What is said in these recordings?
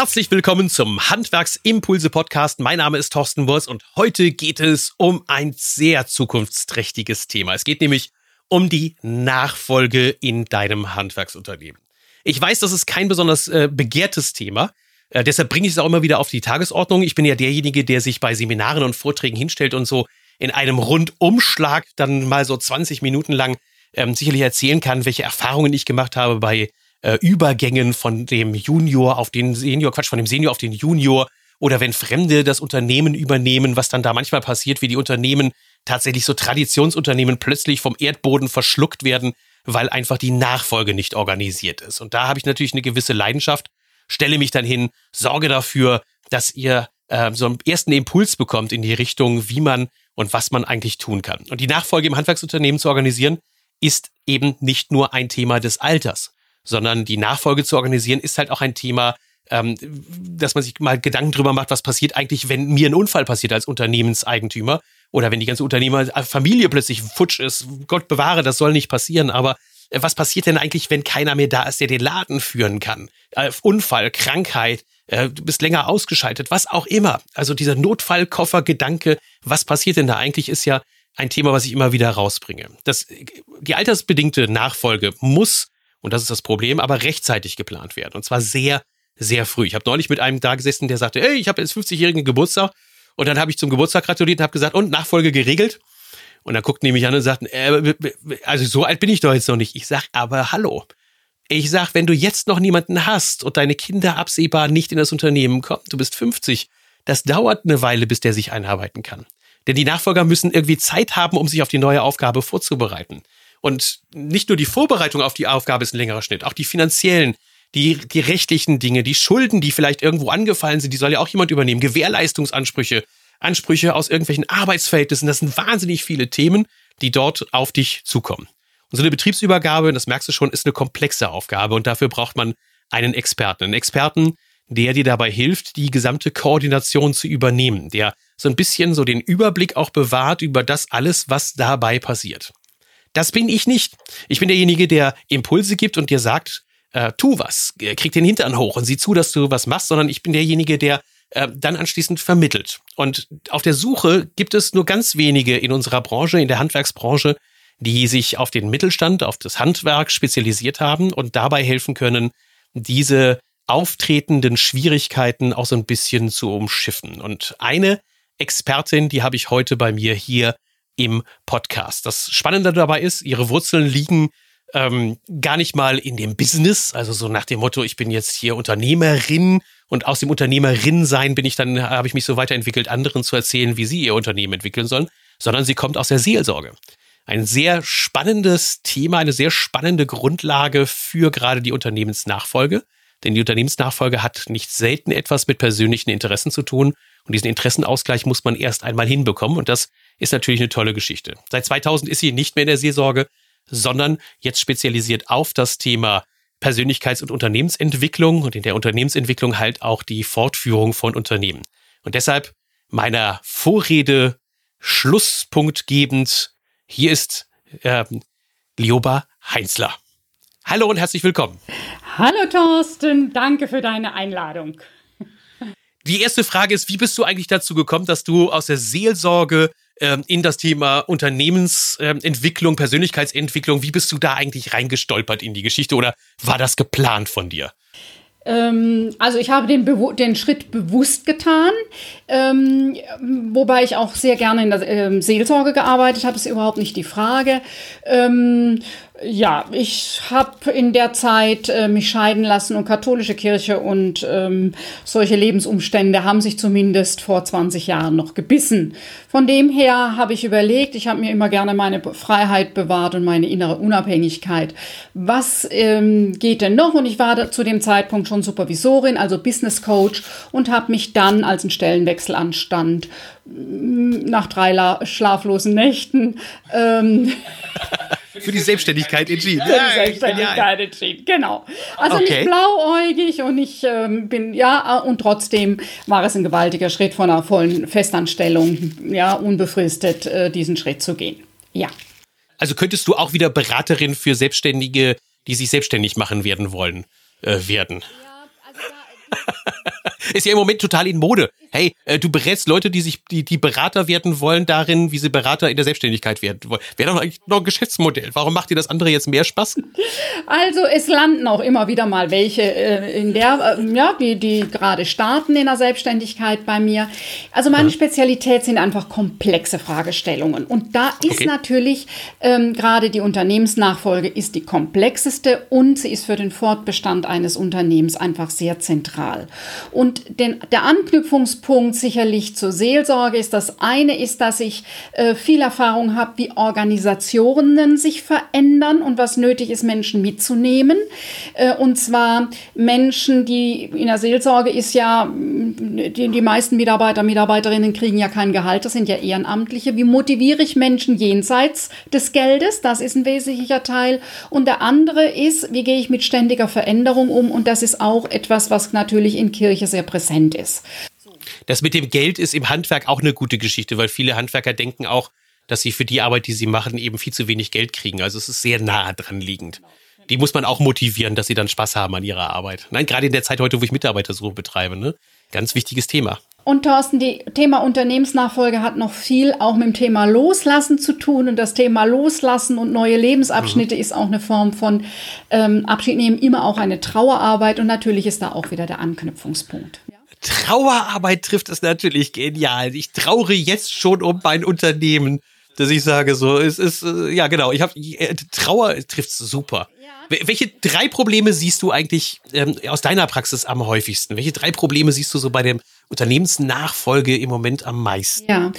Herzlich willkommen zum Handwerksimpulse Podcast. Mein Name ist Thorsten Wurz und heute geht es um ein sehr zukunftsträchtiges Thema. Es geht nämlich um die Nachfolge in deinem Handwerksunternehmen. Ich weiß, das ist kein besonders äh, begehrtes Thema. Äh, deshalb bringe ich es auch immer wieder auf die Tagesordnung. Ich bin ja derjenige, der sich bei Seminaren und Vorträgen hinstellt und so in einem Rundumschlag dann mal so 20 Minuten lang ähm, sicherlich erzählen kann, welche Erfahrungen ich gemacht habe bei äh, Übergängen von dem Junior auf den Senior, Quatsch, von dem Senior auf den Junior oder wenn Fremde das Unternehmen übernehmen, was dann da manchmal passiert, wie die Unternehmen tatsächlich so Traditionsunternehmen plötzlich vom Erdboden verschluckt werden, weil einfach die Nachfolge nicht organisiert ist. Und da habe ich natürlich eine gewisse Leidenschaft, stelle mich dann hin, sorge dafür, dass ihr äh, so einen ersten Impuls bekommt in die Richtung, wie man und was man eigentlich tun kann. Und die Nachfolge im Handwerksunternehmen zu organisieren, ist eben nicht nur ein Thema des Alters, sondern die Nachfolge zu organisieren ist halt auch ein Thema, ähm, dass man sich mal Gedanken drüber macht, was passiert eigentlich, wenn mir ein Unfall passiert als Unternehmenseigentümer oder wenn die ganze Unternehmerfamilie plötzlich futsch ist. Gott bewahre, das soll nicht passieren, aber äh, was passiert denn eigentlich, wenn keiner mehr da ist, der den Laden führen kann? Äh, Unfall, Krankheit, äh, du bist länger ausgeschaltet, was auch immer. Also dieser Notfallkoffer-Gedanke, was passiert denn da eigentlich, ist ja ein Thema, was ich immer wieder rausbringe. Das, die altersbedingte Nachfolge muss und das ist das Problem, aber rechtzeitig geplant werden. Und zwar sehr, sehr früh. Ich habe neulich mit einem da gesessen, der sagte, hey, ich habe jetzt 50-jährigen Geburtstag. Und dann habe ich zum Geburtstag gratuliert und habe gesagt, und Nachfolge geregelt. Und dann guckt nämlich an und sagt, äh, also so alt bin ich doch jetzt noch nicht. Ich sag, aber hallo. Ich sag, wenn du jetzt noch niemanden hast und deine Kinder absehbar nicht in das Unternehmen kommen, du bist 50, das dauert eine Weile, bis der sich einarbeiten kann. Denn die Nachfolger müssen irgendwie Zeit haben, um sich auf die neue Aufgabe vorzubereiten. Und nicht nur die Vorbereitung auf die Aufgabe ist ein längerer Schnitt, auch die finanziellen, die, die rechtlichen Dinge, die Schulden, die vielleicht irgendwo angefallen sind, die soll ja auch jemand übernehmen, Gewährleistungsansprüche, Ansprüche aus irgendwelchen Arbeitsverhältnissen, das sind wahnsinnig viele Themen, die dort auf dich zukommen. Und so eine Betriebsübergabe, das merkst du schon, ist eine komplexe Aufgabe und dafür braucht man einen Experten. Einen Experten, der dir dabei hilft, die gesamte Koordination zu übernehmen, der so ein bisschen so den Überblick auch bewahrt über das alles, was dabei passiert. Das bin ich nicht. Ich bin derjenige, der Impulse gibt und dir sagt, äh, tu was, äh, krieg den Hintern hoch und sieh zu, dass du was machst, sondern ich bin derjenige, der äh, dann anschließend vermittelt. Und auf der Suche gibt es nur ganz wenige in unserer Branche, in der Handwerksbranche, die sich auf den Mittelstand, auf das Handwerk spezialisiert haben und dabei helfen können, diese auftretenden Schwierigkeiten auch so ein bisschen zu umschiffen. Und eine Expertin, die habe ich heute bei mir hier im Podcast. Das Spannende dabei ist, ihre Wurzeln liegen ähm, gar nicht mal in dem Business, also so nach dem Motto, ich bin jetzt hier Unternehmerin und aus dem Unternehmerin sein bin ich dann, habe ich mich so weiterentwickelt, anderen zu erzählen, wie sie ihr Unternehmen entwickeln sollen, sondern sie kommt aus der Seelsorge. Ein sehr spannendes Thema, eine sehr spannende Grundlage für gerade die Unternehmensnachfolge. Denn die Unternehmensnachfolge hat nicht selten etwas mit persönlichen Interessen zu tun. Und diesen Interessenausgleich muss man erst einmal hinbekommen. Und das ist natürlich eine tolle Geschichte. Seit 2000 ist sie nicht mehr in der Seelsorge, sondern jetzt spezialisiert auf das Thema Persönlichkeits- und Unternehmensentwicklung und in der Unternehmensentwicklung halt auch die Fortführung von Unternehmen. Und deshalb meiner Vorrede schlusspunktgebend, hier ist äh, Lioba Heinzler. Hallo und herzlich willkommen. Hallo Thorsten, danke für deine Einladung. Die erste Frage ist, wie bist du eigentlich dazu gekommen, dass du aus der Seelsorge ähm, in das Thema Unternehmensentwicklung, Persönlichkeitsentwicklung. Wie bist du da eigentlich reingestolpert in die Geschichte oder war das geplant von dir? Ähm, also ich habe den, den Schritt bewusst getan, ähm, wobei ich auch sehr gerne in der ähm, Seelsorge gearbeitet habe, ist überhaupt nicht die Frage. Ja, ich habe in der Zeit äh, mich scheiden lassen und katholische Kirche und ähm, solche Lebensumstände haben sich zumindest vor 20 Jahren noch gebissen. Von dem her habe ich überlegt, ich habe mir immer gerne meine Freiheit bewahrt und meine innere Unabhängigkeit. Was ähm, geht denn noch? Und ich war zu dem Zeitpunkt schon Supervisorin, also Business Coach und habe mich dann, als ein Stellenwechsel anstand, nach drei schlaflosen Nächten ähm, für die Selbstständigkeit entschieden. Für die Selbstständigkeit entschieden, genau. Also okay. nicht blauäugig und ich ähm, bin, ja, und trotzdem war es ein gewaltiger Schritt von einer vollen Festanstellung, ja, unbefristet äh, diesen Schritt zu gehen. Ja. Also könntest du auch wieder Beraterin für Selbstständige, die sich selbstständig machen werden wollen, äh, werden? Ja, also da, Ist ja im Moment total in Mode. Hey, äh, du berätst Leute, die sich, die, die Berater werden wollen darin, wie sie Berater in der Selbstständigkeit werden wollen. Wäre doch eigentlich noch ein Geschäftsmodell. Warum macht dir das andere jetzt mehr Spaß? Also es landen auch immer wieder mal welche äh, in der, äh, ja, die, die gerade starten in der Selbstständigkeit bei mir. Also meine ja. Spezialität sind einfach komplexe Fragestellungen. Und da ist okay. natürlich ähm, gerade die Unternehmensnachfolge ist die komplexeste und sie ist für den Fortbestand eines Unternehmens einfach sehr zentral. Und den, der Anknüpfungspunkt sicherlich zur Seelsorge ist das eine ist, dass ich äh, viel Erfahrung habe, wie Organisationen sich verändern und was nötig ist, Menschen mitzunehmen. Äh, und zwar Menschen, die in der Seelsorge ist ja, die, die meisten Mitarbeiter, Mitarbeiterinnen kriegen ja kein Gehalt, das sind ja Ehrenamtliche. Wie motiviere ich Menschen jenseits des Geldes? Das ist ein wesentlicher Teil. Und der andere ist, wie gehe ich mit ständiger Veränderung um? Und das ist auch etwas, was natürlich in Kirche sehr präsent ist. Das mit dem Geld ist im Handwerk auch eine gute Geschichte, weil viele Handwerker denken auch, dass sie für die Arbeit, die sie machen, eben viel zu wenig Geld kriegen. Also es ist sehr nahe dran liegend. Die muss man auch motivieren, dass sie dann Spaß haben an ihrer Arbeit. Nein, gerade in der Zeit heute, wo ich Mitarbeitersuche betreibe, ne? Ganz wichtiges Thema. Und Thorsten, die Thema Unternehmensnachfolge hat noch viel auch mit dem Thema Loslassen zu tun. Und das Thema Loslassen und neue Lebensabschnitte mhm. ist auch eine Form von ähm, Abschied nehmen, immer auch eine Trauerarbeit. Und natürlich ist da auch wieder der Anknüpfungspunkt. Trauerarbeit trifft es natürlich genial. Ich traure jetzt schon um mein Unternehmen, dass ich sage so, es ist, äh, ja genau, ich habe äh, Trauer trifft super. Welche drei Probleme siehst du eigentlich ähm, aus deiner Praxis am häufigsten? Welche drei Probleme siehst du so bei dem Unternehmensnachfolge im Moment am meisten? Ja,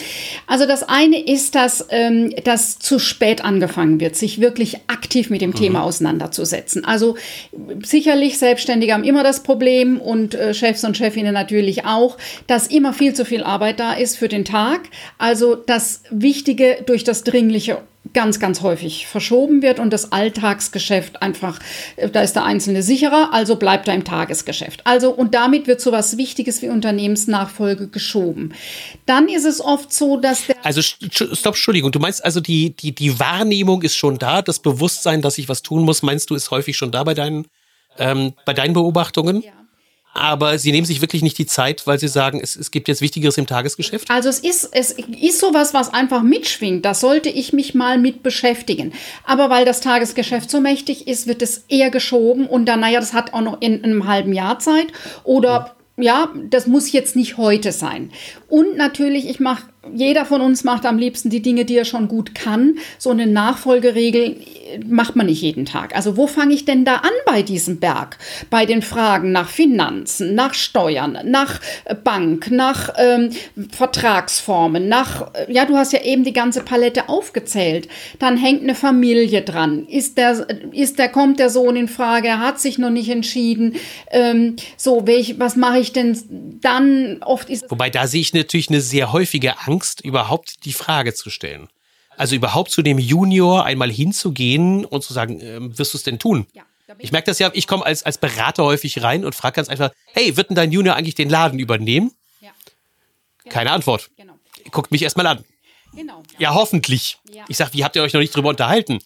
also das eine ist, dass ähm, das zu spät angefangen wird, sich wirklich aktiv mit dem mhm. Thema auseinanderzusetzen. Also sicherlich Selbstständige haben immer das Problem und äh, Chefs und Chefinnen natürlich auch, dass immer viel zu viel Arbeit da ist für den Tag. Also das Wichtige durch das Dringliche ganz, ganz häufig verschoben wird und das Alltagsgeschäft einfach, äh, da ist der Einzelne sicherer, also bleibt er im Tagesgeschäft. Also, und damit wird so was Wichtiges wie Unternehmensnachfolge geschoben. Dann ist es oft so, dass der. Also, stopp, Entschuldigung, du meinst also, die, die, die Wahrnehmung ist schon da, das Bewusstsein, dass ich was tun muss, meinst du, ist häufig schon da bei deinen, ähm, bei deinen Beobachtungen? Ja aber sie nehmen sich wirklich nicht die Zeit, weil sie sagen, es, es gibt jetzt Wichtigeres im Tagesgeschäft? Also es ist, es ist sowas, was einfach mitschwingt. Da sollte ich mich mal mit beschäftigen. Aber weil das Tagesgeschäft so mächtig ist, wird es eher geschoben und dann, naja, das hat auch noch in, in einem halben Jahr Zeit oder ja, das muss jetzt nicht heute sein. Und natürlich, ich mache, jeder von uns macht am liebsten die Dinge, die er schon gut kann. So eine Nachfolgeregel macht man nicht jeden Tag. Also wo fange ich denn da an bei diesem Berg? Bei den Fragen nach Finanzen, nach Steuern, nach äh, Bank, nach ähm, Vertragsformen, nach, äh, ja, du hast ja eben die ganze Palette aufgezählt. Dann hängt eine Familie dran. Ist der, ist der, kommt der Sohn in Frage? Er hat sich noch nicht entschieden. Ähm, so, welch, was mache ich denn dann? Oft ist Wobei da sehe ich natürlich eine sehr häufige Angst, überhaupt die Frage zu stellen. Also überhaupt zu dem Junior einmal hinzugehen und zu sagen, äh, wirst du es denn tun? Ja. Ich merke das ja, ich komme als, als Berater häufig rein und frage ganz einfach, hey, wird denn dein Junior eigentlich den Laden übernehmen? Ja. Genau. Keine Antwort. Genau. Guckt mich erstmal an. Genau. Ja, hoffentlich. Ja. Ich sage, wie habt ihr euch noch nicht drüber unterhalten?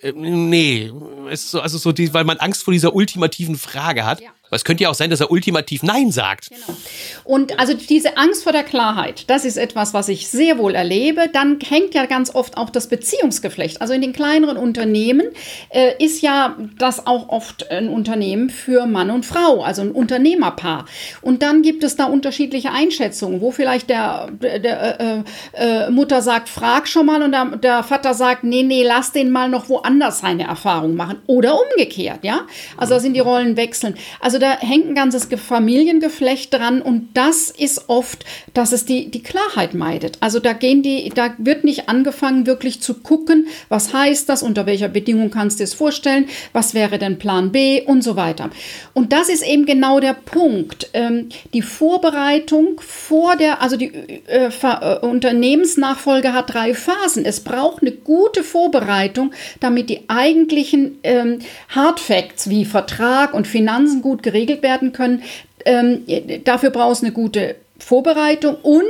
Äh, nee, es ist so, also so die, weil man Angst vor dieser ultimativen Frage hat. Ja. Aber es könnte ja auch sein, dass er ultimativ Nein sagt. Genau. Und also diese Angst vor der Klarheit, das ist etwas, was ich sehr wohl erlebe. Dann hängt ja ganz oft auch das Beziehungsgeflecht. Also in den kleineren Unternehmen äh, ist ja das auch oft ein Unternehmen für Mann und Frau, also ein Unternehmerpaar. Und dann gibt es da unterschiedliche Einschätzungen, wo vielleicht der, der, der äh, äh, Mutter sagt, frag schon mal und der, der Vater sagt, nee, nee, lass den mal noch woanders seine Erfahrung machen. Oder umgekehrt, ja. Also da sind die Rollen wechseln. Also da hängt ein ganzes Familiengeflecht dran und das ist oft, dass es die, die Klarheit meidet. Also da gehen die, da wird nicht angefangen, wirklich zu gucken, was heißt das, unter welcher Bedingung kannst du es vorstellen, was wäre denn Plan B und so weiter. Und das ist eben genau der Punkt. Ähm, die Vorbereitung vor der, also die äh, äh, Unternehmensnachfolge hat drei Phasen. Es braucht eine gute Vorbereitung, damit die eigentlichen ähm, Hard wie Vertrag und Finanzen gut geregelt werden können. Ähm, dafür brauchst du eine gute Vorbereitung und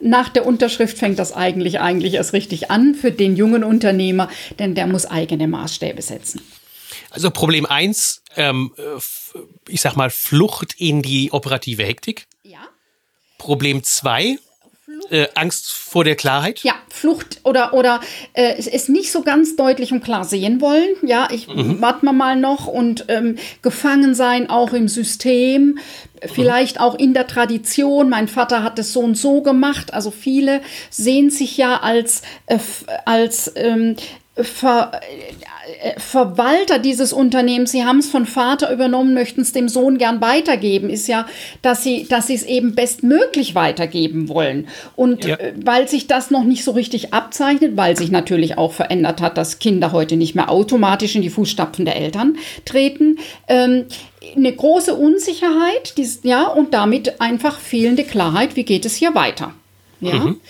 nach der Unterschrift fängt das eigentlich eigentlich erst richtig an für den jungen Unternehmer, denn der muss eigene Maßstäbe setzen. Also Problem eins, ähm, ich sag mal Flucht in die operative Hektik. Ja. Problem zwei, äh, Angst vor der Klarheit? Ja, Flucht oder, oder äh, es ist nicht so ganz deutlich und klar sehen wollen. Ja, ich mhm. warte mal noch und ähm, gefangen sein auch im System, vielleicht auch in der Tradition. Mein Vater hat es so und so gemacht. Also viele sehen sich ja als, äh, als ähm, Ver, äh, Verwalter dieses Unternehmens, sie haben es von Vater übernommen, möchten es dem Sohn gern weitergeben, ist ja, dass sie, dass sie es eben bestmöglich weitergeben wollen. Und ja. Äh, weil sich das noch nicht so richtig abzeichnet, weil sich natürlich auch verändert hat, dass Kinder heute nicht mehr automatisch in die Fußstapfen der Eltern treten, ähm, eine große Unsicherheit, die, ja, und damit einfach fehlende Klarheit, wie geht es hier weiter. Ja. Mhm.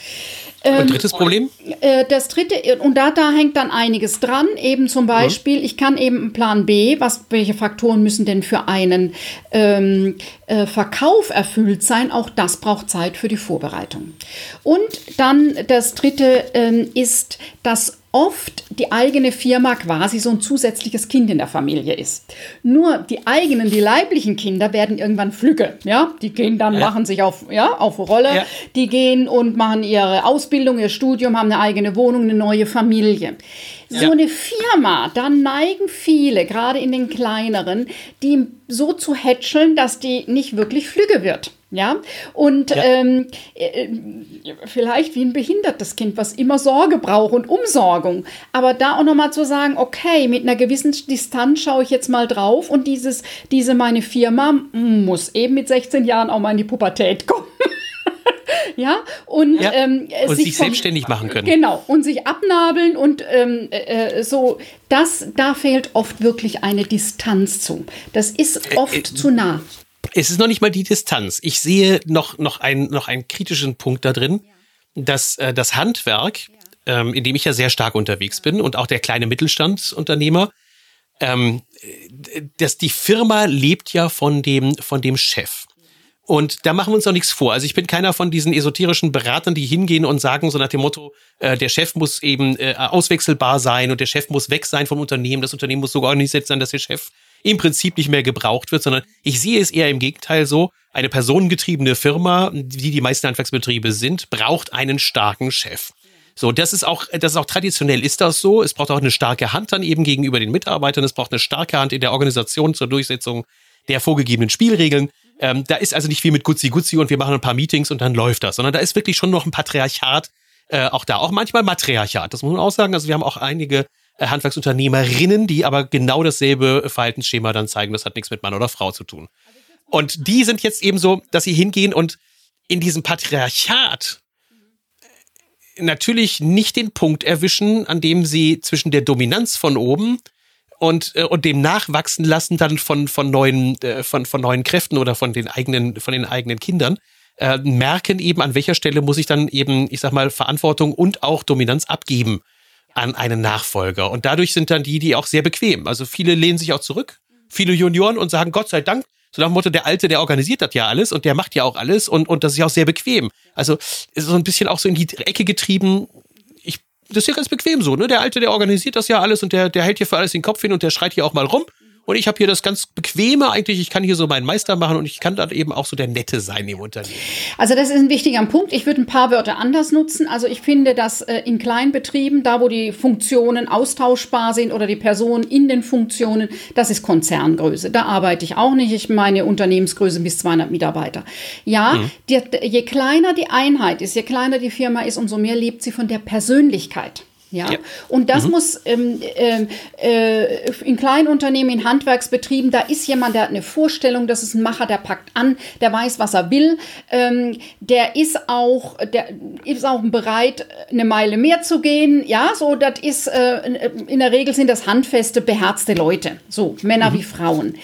Und ähm, drittes Problem? Äh, das dritte, und da, da hängt dann einiges dran. Eben zum Beispiel, mhm. ich kann eben Plan B, was, welche Faktoren müssen denn für einen ähm, äh, Verkauf erfüllt sein? Auch das braucht Zeit für die Vorbereitung. Und dann das dritte ähm, ist das oft die eigene Firma quasi so ein zusätzliches Kind in der Familie ist. Nur die eigenen, die leiblichen Kinder werden irgendwann Flügge, ja? Die gehen dann, ja. machen sich auf, ja, auf Rolle, ja. die gehen und machen ihre Ausbildung, ihr Studium, haben eine eigene Wohnung, eine neue Familie. So eine Firma, da neigen viele, gerade in den kleineren, die so zu hätscheln, dass die nicht wirklich flügge wird. Ja, und ja. Ähm, äh, vielleicht wie ein behindertes Kind, was immer Sorge braucht und Umsorgung. Aber da auch nochmal zu sagen, okay, mit einer gewissen Distanz schaue ich jetzt mal drauf und dieses, diese meine Firma muss eben mit 16 Jahren auch mal in die Pubertät kommen. ja, und, ja, ähm, und sich, sich vom, selbstständig machen können. Genau, und sich abnabeln und ähm, äh, so, das, da fehlt oft wirklich eine Distanz zu. Das ist oft äh, äh, zu nah es ist noch nicht mal die Distanz. Ich sehe noch, noch, ein, noch einen kritischen Punkt da drin, dass äh, das Handwerk, ähm, in dem ich ja sehr stark unterwegs bin und auch der kleine Mittelstandsunternehmer, ähm, dass die Firma lebt ja von dem, von dem Chef. Und da machen wir uns auch nichts vor. Also ich bin keiner von diesen esoterischen Beratern, die hingehen und sagen so nach dem Motto, äh, der Chef muss eben äh, auswechselbar sein und der Chef muss weg sein vom Unternehmen, das Unternehmen muss so organisiert sein, dass der Chef im Prinzip nicht mehr gebraucht wird, sondern ich sehe es eher im Gegenteil so, eine personengetriebene Firma, die die meisten Handwerksbetriebe sind, braucht einen starken Chef. So, das ist auch, das ist auch traditionell ist das so. Es braucht auch eine starke Hand dann eben gegenüber den Mitarbeitern. Es braucht eine starke Hand in der Organisation zur Durchsetzung der vorgegebenen Spielregeln. Ähm, da ist also nicht viel mit Gutzi Gutzi und wir machen ein paar Meetings und dann läuft das, sondern da ist wirklich schon noch ein Patriarchat äh, auch da. Auch manchmal Matriarchat, das muss man auch sagen. Also wir haben auch einige Handwerksunternehmerinnen, die aber genau dasselbe Verhaltensschema dann zeigen. Das hat nichts mit Mann oder Frau zu tun. Und die sind jetzt eben so, dass sie hingehen und in diesem Patriarchat äh, natürlich nicht den Punkt erwischen, an dem sie zwischen der Dominanz von oben und, äh, und dem Nachwachsen lassen dann von, von, neuen, von, von neuen Kräften oder von den eigenen, von den eigenen Kindern, äh, merken eben, an welcher Stelle muss ich dann eben, ich sag mal, Verantwortung und auch Dominanz abgeben an einen Nachfolger. Und dadurch sind dann die, die auch sehr bequem. Also viele lehnen sich auch zurück, viele Junioren und sagen, Gott sei Dank, so nach dem Motto, der Alte, der organisiert das ja alles und der macht ja auch alles und, und das ist ja auch sehr bequem. Also ist so ein bisschen auch so in die Ecke getrieben. Ich, das ist ja ganz bequem so, ne? Der Alte, der organisiert das ja alles und der, der hält hier für alles den Kopf hin und der schreit hier auch mal rum. Und ich habe hier das ganz bequeme eigentlich. Ich kann hier so meinen Meister machen und ich kann dann eben auch so der Nette sein im Unternehmen. Also das ist ein wichtiger Punkt. Ich würde ein paar Wörter anders nutzen. Also ich finde, dass äh, in Kleinbetrieben, da wo die Funktionen austauschbar sind oder die Personen in den Funktionen, das ist Konzerngröße. Da arbeite ich auch nicht. Ich meine Unternehmensgröße bis 200 Mitarbeiter. Ja, mhm. die, je kleiner die Einheit ist, je kleiner die Firma ist, umso mehr lebt sie von der Persönlichkeit. Ja? ja. Und das mhm. muss ähm, ähm, äh, in kleinen Unternehmen, in Handwerksbetrieben, da ist jemand, der hat eine Vorstellung, das ist ein Macher, der packt an, der weiß, was er will, ähm, der ist auch, der ist auch bereit, eine Meile mehr zu gehen. Ja, so, das ist, äh, in der Regel sind das handfeste, beherzte Leute, so Männer mhm. wie Frauen.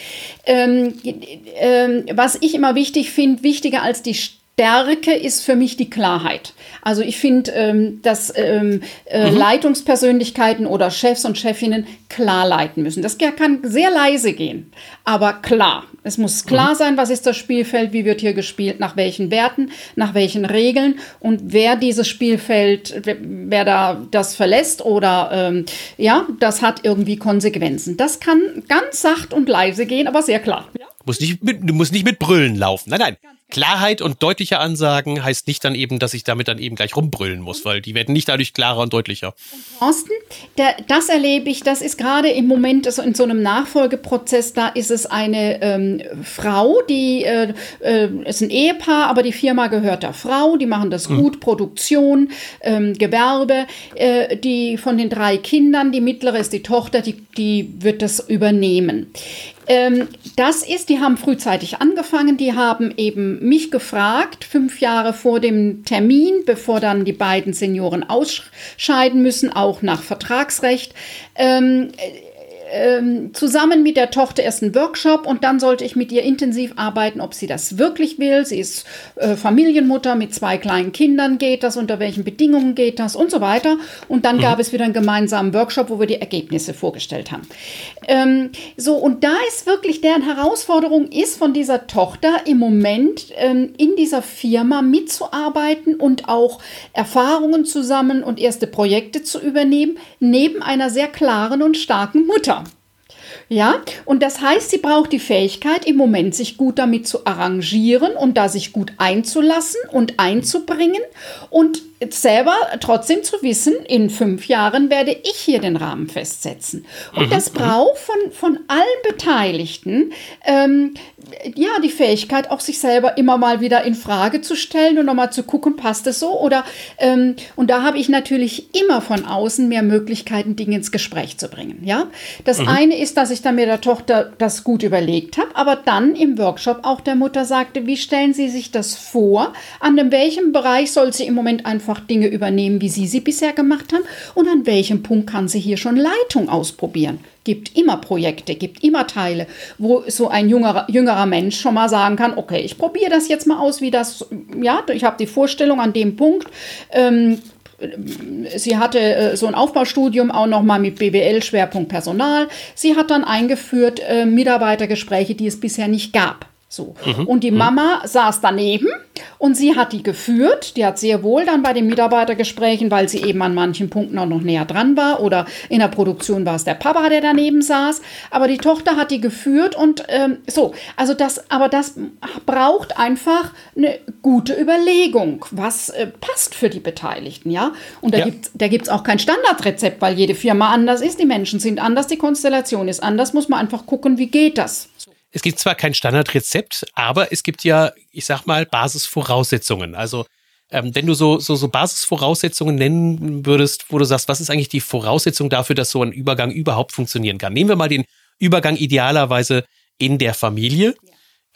Ähm, äh, was ich immer wichtig finde, wichtiger als die Stärke ist für mich die Klarheit. Also ich finde, ähm, dass ähm, äh, mhm. Leitungspersönlichkeiten oder Chefs und Chefinnen klar leiten müssen. Das kann sehr leise gehen, aber klar. Es muss klar mhm. sein, was ist das Spielfeld, wie wird hier gespielt, nach welchen Werten, nach welchen Regeln und wer dieses Spielfeld, wer da das verlässt oder ähm, ja, das hat irgendwie Konsequenzen. Das kann ganz sacht und leise gehen, aber sehr klar. Ja? Muss nicht mit, du musst nicht mit Brüllen laufen. Nein, nein. Klarheit und deutliche Ansagen heißt nicht dann eben, dass ich damit dann eben gleich rumbrüllen muss, weil die werden nicht dadurch klarer und deutlicher. Thorsten, das erlebe ich, das ist gerade im Moment also in so einem Nachfolgeprozess, da ist es eine ähm, Frau, die äh, äh, ist ein Ehepaar, aber die Firma gehört der Frau, die machen das gut, mhm. Produktion, ähm, Gewerbe, äh, die von den drei Kindern, die mittlere ist die Tochter, die, die wird das übernehmen. Ähm, das ist, die haben frühzeitig angefangen, die haben eben mich gefragt, fünf Jahre vor dem Termin, bevor dann die beiden Senioren ausscheiden müssen, auch nach Vertragsrecht. Ähm, ähm, zusammen mit der Tochter erst einen Workshop und dann sollte ich mit ihr intensiv arbeiten, ob sie das wirklich will. Sie ist äh, Familienmutter mit zwei kleinen Kindern, geht das, unter welchen Bedingungen geht das und so weiter. Und dann mhm. gab es wieder einen gemeinsamen Workshop, wo wir die Ergebnisse vorgestellt haben. Ähm, so, und da ist wirklich deren Herausforderung ist von dieser Tochter im Moment ähm, in dieser Firma mitzuarbeiten und auch Erfahrungen zusammen und erste Projekte zu übernehmen, neben einer sehr klaren und starken Mutter. Ja, und das heißt, sie braucht die Fähigkeit, im Moment sich gut damit zu arrangieren und da sich gut einzulassen und einzubringen und selber trotzdem zu wissen, in fünf Jahren werde ich hier den Rahmen festsetzen. Und mhm. das braucht von, von allen Beteiligten ähm, ja die Fähigkeit, auch sich selber immer mal wieder in Frage zu stellen und nochmal zu gucken, passt es so? Oder ähm, und da habe ich natürlich immer von außen mehr Möglichkeiten, Dinge ins Gespräch zu bringen. Ja, das mhm. eine ist, dass ich dann mit der Tochter das gut überlegt habe, aber dann im Workshop auch der Mutter sagte, wie stellen Sie sich das vor? An welchem Bereich soll sie im Moment einfach einfach Dinge übernehmen, wie Sie sie bisher gemacht haben? Und an welchem Punkt kann sie hier schon Leitung ausprobieren? Gibt immer Projekte, gibt immer Teile, wo so ein jüngerer, jüngerer Mensch schon mal sagen kann, okay, ich probiere das jetzt mal aus, wie das, ja, ich habe die Vorstellung an dem Punkt. Ähm, sie hatte äh, so ein Aufbaustudium auch noch mal mit BWL Schwerpunkt Personal. Sie hat dann eingeführt äh, Mitarbeitergespräche, die es bisher nicht gab. So. Mhm. Und die mhm. Mama saß daneben und sie hat die geführt. Die hat sehr wohl dann bei den Mitarbeitergesprächen, weil sie eben an manchen Punkten auch noch näher dran war oder in der Produktion war es der Papa, der daneben saß. Aber die Tochter hat die geführt und ähm, so. Also das, aber das braucht einfach eine gute Überlegung, was äh, passt für die Beteiligten, ja. Und da ja. gibt da gibt's auch kein Standardrezept, weil jede Firma anders ist, die Menschen sind anders, die Konstellation ist anders. Muss man einfach gucken, wie geht das es gibt zwar kein Standardrezept, aber es gibt ja, ich sag mal, Basisvoraussetzungen. Also ähm, wenn du so, so, so Basisvoraussetzungen nennen würdest, wo du sagst, was ist eigentlich die Voraussetzung dafür, dass so ein Übergang überhaupt funktionieren kann? Nehmen wir mal den Übergang idealerweise in der Familie.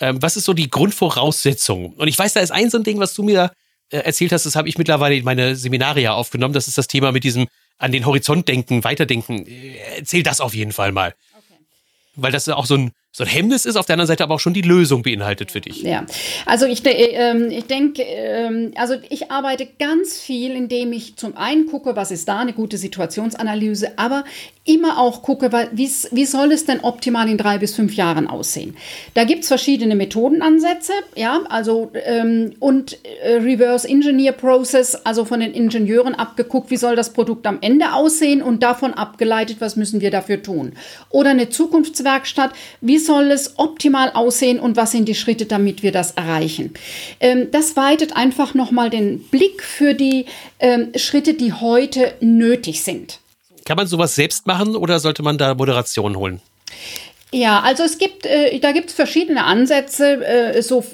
Ähm, was ist so die Grundvoraussetzung? Und ich weiß, da ist ein so ein Ding, was du mir äh, erzählt hast, das habe ich mittlerweile in meine Seminare ja aufgenommen. Das ist das Thema mit diesem an den Horizont denken, weiterdenken. Äh, erzähl das auf jeden Fall mal. Okay. Weil das ist auch so ein, so ein Hemmnis ist, auf der anderen Seite aber auch schon die Lösung beinhaltet für dich. Ja, also ich, äh, ich denke, äh, also ich arbeite ganz viel, indem ich zum einen gucke, was ist da, eine gute Situationsanalyse, aber immer auch gucke, wie, wie soll es denn optimal in drei bis fünf Jahren aussehen. Da gibt es verschiedene Methodenansätze, ja, also ähm, und äh, Reverse Engineer Process, also von den Ingenieuren abgeguckt, wie soll das Produkt am Ende aussehen und davon abgeleitet, was müssen wir dafür tun. Oder eine Zukunftswerkstatt, wie soll es optimal aussehen und was sind die Schritte, damit wir das erreichen. Ähm, das weitet einfach nochmal den Blick für die ähm, Schritte, die heute nötig sind. Kann man sowas selbst machen oder sollte man da Moderation holen? Ja, also es gibt, äh, da gibt es verschiedene Ansätze, äh, so,